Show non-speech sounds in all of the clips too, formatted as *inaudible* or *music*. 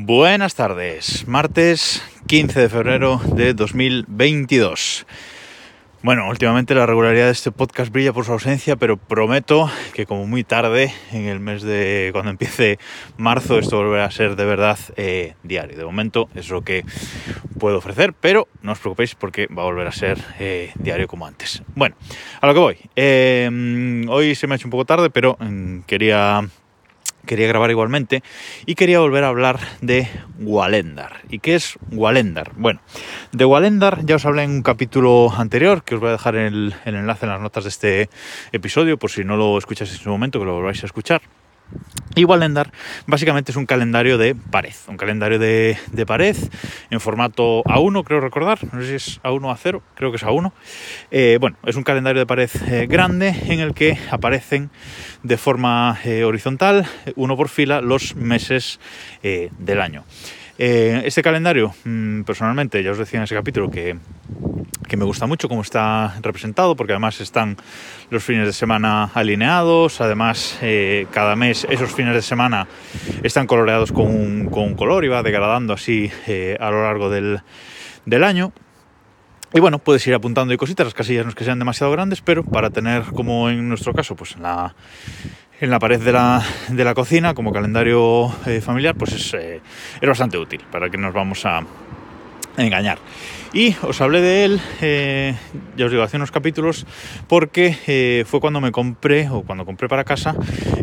Buenas tardes, martes 15 de febrero de 2022. Bueno, últimamente la regularidad de este podcast brilla por su ausencia, pero prometo que como muy tarde, en el mes de cuando empiece marzo, esto volverá a ser de verdad eh, diario. De momento es lo que puedo ofrecer, pero no os preocupéis porque va a volver a ser eh, diario como antes. Bueno, a lo que voy. Eh, hoy se me ha hecho un poco tarde, pero mm, quería quería grabar igualmente y quería volver a hablar de Walendar. ¿Y qué es Walendar? Bueno, de Walendar ya os hablé en un capítulo anterior, que os voy a dejar el, el enlace en las notas de este episodio, por si no lo escucháis en su momento, que lo volváis a escuchar. Y Walendar básicamente es un calendario de pared, un calendario de, pared en formato A1, creo recordar, no sé si es A1 o A0, creo que es A1. Eh, bueno, es un calendario de pared eh, grande en el que aparecen de forma eh, horizontal, uno por fila, los meses del año. Eh, este calendario, mmm, personalmente, ya os decía en ese capítulo que que me gusta mucho cómo está representado, porque además están los fines de semana alineados, además eh, cada mes esos fines de semana están coloreados con un, con un color y va degradando así eh, a lo largo del, del año. Y bueno, puedes ir apuntando y cositas, las casillas no es que sean demasiado grandes, pero para tener, como en nuestro caso, pues en la, en la pared de la, de la cocina, como calendario eh, familiar, pues es, eh, es bastante útil para que nos vamos a engañar. Y os hablé de él, eh, ya os digo, hace unos capítulos, porque eh, fue cuando me compré, o cuando compré para casa,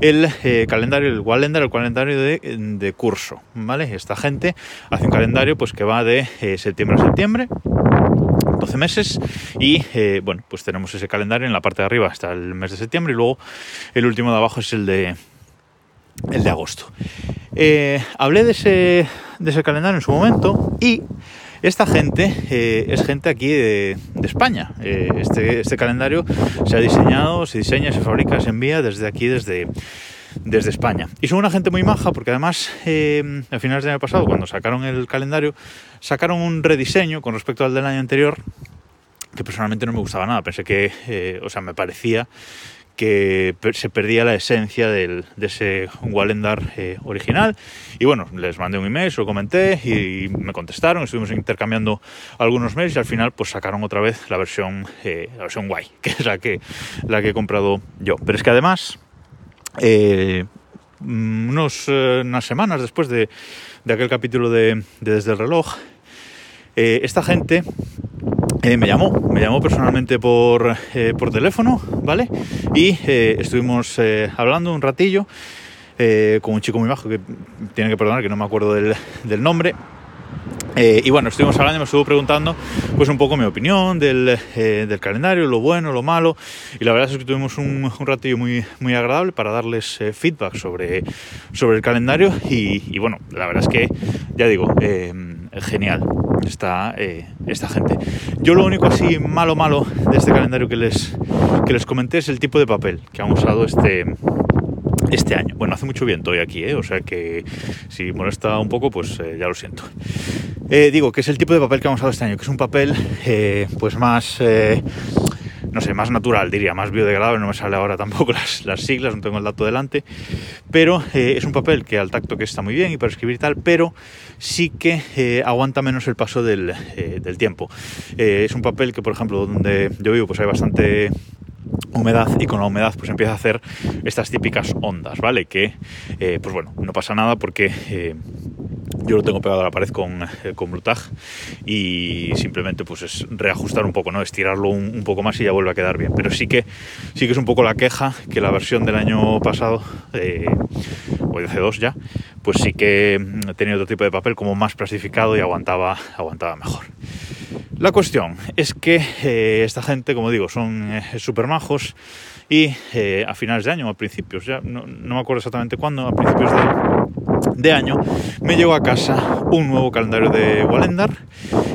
el eh, calendario, el Walender, el calendario de, de, curso, ¿vale? Esta gente hace un calendario pues que va de septiembre a septiembre, 12 meses y eh, bueno pues tenemos ese calendario en la parte de arriba hasta el mes de septiembre y luego el último de abajo es el de el de agosto eh, hablé de ese, de ese calendario en su momento y esta gente eh, es gente aquí de, España. Este, este, calendario se ha diseñado, se diseña, se fabrica, se envía desde aquí, desde, desde España. Y son una gente muy maja porque además eh, a finales del año pasado, cuando sacaron el calendario, sacaron un rediseño con respecto al del año anterior que personalmente no me gustaba nada. Pensé que, eh, o sea, me parecía que se perdía la esencia del, de ese Walendar eh, original. Y bueno, les mandé un email, se lo comenté y me contestaron, estuvimos intercambiando algunos mails y al final pues sacaron otra vez la versión, eh, la versión guay, *laughs* que es la que, la que he comprado yo. Pero es que además, eh, unos, eh, unas semanas después de, de aquel capítulo de, de Desde el reloj, eh, esta gente me llamó, me llamó personalmente por, por teléfono, ¿vale? Y estuvimos hablando un ratillo con un chico muy bajo que tiene que perdonar que no me acuerdo del, del nombre. Eh, y bueno, estuvimos hablando y me estuvo preguntando pues un poco mi opinión del, eh, del calendario, lo bueno, lo malo. Y la verdad es que tuvimos un, un ratillo muy, muy agradable para darles eh, feedback sobre, sobre el calendario. Y, y, bueno, la verdad es que, ya digo, eh, genial esta, eh, esta gente. Yo lo único así malo, malo de este calendario que les, que les comenté es el tipo de papel que han usado este, este año. Bueno, hace mucho viento hoy aquí, ¿eh? o sea que si molesta un poco, pues eh, ya lo siento. Eh, digo que es el tipo de papel que hemos usado este año, que es un papel pues más, no sé, más natural, diría, más biodegradable, no me sale ahora tampoco *laughs* las, las siglas, no tengo el dato delante, pero es un papel que al tacto que está muy bien y para escribir y tal, pero sí que aguanta menos el paso del, del tiempo. es un papel que, por ejemplo, donde yo vivo, pues hay bastante humedad y con la humedad pues empieza a hacer estas típicas ondas, ¿vale? Que, eh, pues bueno, no pasa nada porque eh, yo lo tengo pegado a la pared con, eh, con y simplemente pues es reajustar un poco, ¿no? Estirarlo un, poco más y ya vuelve a quedar bien. Pero sí que, sí que es un poco la queja que la versión del año pasado, eh, o de C2 ya, pues sí que mm, tenía otro tipo de papel como más plastificado y aguantaba, aguantaba mejor. La cuestión es que eh, esta gente, como digo, son eh, majos y eh, a finales de año, a principios, ya no, no, me acuerdo exactamente cuándo, a principios de, de, año, me llegó a casa un nuevo calendario de Walendar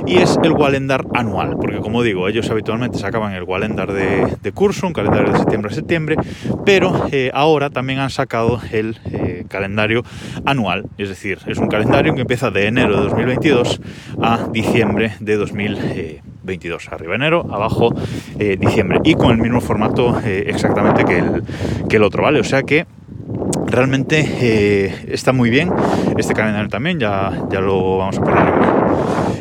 y es el Walendar anual, porque como digo, ellos habitualmente sacaban el Walendar de, de curso, un calendario de septiembre a septiembre, pero eh, ahora también han sacado el eh, calendario anual, es decir, es un calendario que empieza de enero de 2022 a diciembre de 2022, arriba enero, abajo eh, diciembre, y con el mismo formato eh, exactamente que el, que el otro, ¿vale? O sea que realmente eh, está muy bien. Este calendario también, ya, ya lo vamos a poner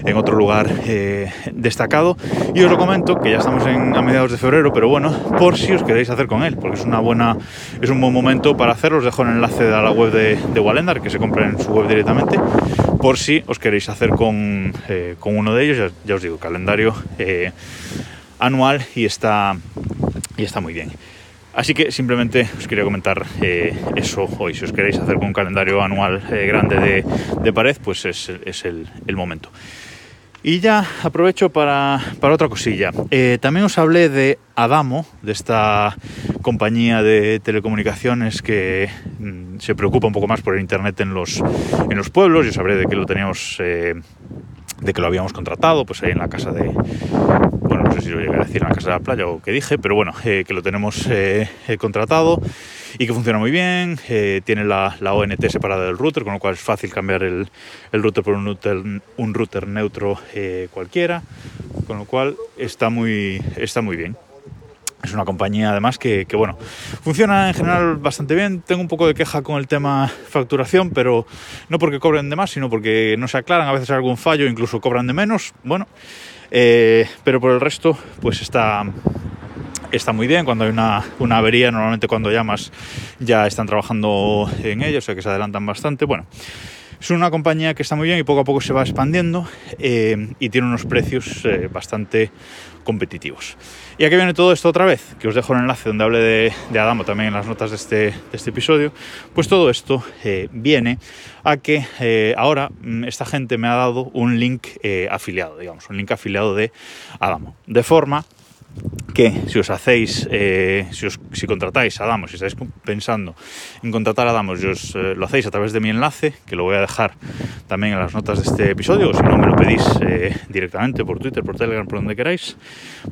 en, otro lugar eh, destacado. Y os lo comento que ya estamos en, a mediados de febrero, pero bueno, por si os queréis hacer con él, porque es una buena, es un buen momento para hacerlo. Os dejo el enlace a la web de, de Walendar, que se compra en su web directamente, por si os queréis hacer con, eh, con uno de ellos. Ya, ya os digo, calendario anual y está, y está muy bien. Así que simplemente os quería comentar eh, eso hoy. Si os queréis hacer con un calendario anual eh, grande de, pared, pues es, el, momento. Y ya aprovecho para, otra cosilla. Eh, también os hablé de Adamo, de esta compañía de telecomunicaciones que mm, se preocupa un poco más por el Internet en los, en los pueblos. Yo sabré de que lo teníamos, de que lo habíamos contratado, pues ahí en la casa de, no sé si lo llegué a decir en la casa de la playa o que dije, pero bueno, eh, que lo tenemos eh, eh, contratado y que funciona muy bien, tiene la, ONT separada del router, con lo cual es fácil cambiar el, router por un router, un router neutro cualquiera, con lo cual está muy, está muy bien. Es una compañía además que, bueno, funciona en general bastante bien. Tengo un poco de queja con el tema facturación, pero no porque cobren de más, sino porque no se aclaran, a veces hay algún fallo, incluso cobran de menos. Bueno, eh, pero por el resto, pues está, está muy bien. Cuando hay una, una, avería, normalmente cuando llamas ya están trabajando en ello, o sea que se adelantan bastante. Bueno, es una compañía que está muy bien y poco a poco se va expandiendo eh, y tiene unos precios eh, bastante competitivos. ¿Y a qué viene todo esto otra vez? Que os dejo el enlace donde hable de, Adamo también en las notas de este, este episodio. Pues todo esto eh, viene a que ahora mm, esta gente me ha dado un link afiliado, digamos, un link afiliado de Adamo. De forma que si os hacéis, eh, si, os, si, contratáis a Damos, si estáis pensando en contratar a Damos os eh, lo hacéis a través de mi enlace, que lo voy a dejar también en las notas de este episodio, o si no me lo pedís eh, directamente por Twitter, por Telegram, por donde queráis,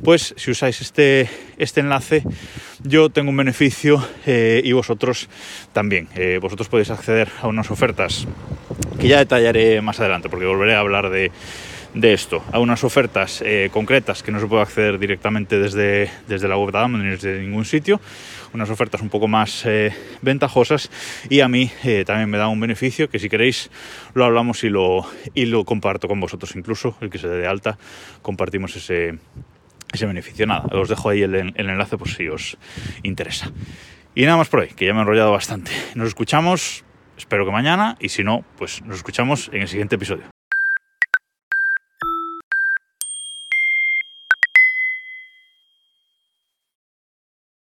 pues si usáis este, este enlace, yo tengo un beneficio y vosotros también. vosotros podéis acceder a unas ofertas que ya detallaré más adelante, porque volveré a hablar de de esto, a unas ofertas eh, concretas que no se puede acceder directamente desde, desde la web de Amazon ni desde ningún sitio, unas ofertas un poco más eh, ventajosas y a mí eh, también me da un beneficio que si queréis lo hablamos y lo, y lo comparto con vosotros incluso, el que se dé de alta, compartimos ese, ese beneficio. Nada, os dejo ahí el, el enlace por si os interesa. Y nada más por hoy, que ya me he enrollado bastante. Nos escuchamos, espero que mañana, y si no, pues nos escuchamos en el siguiente episodio.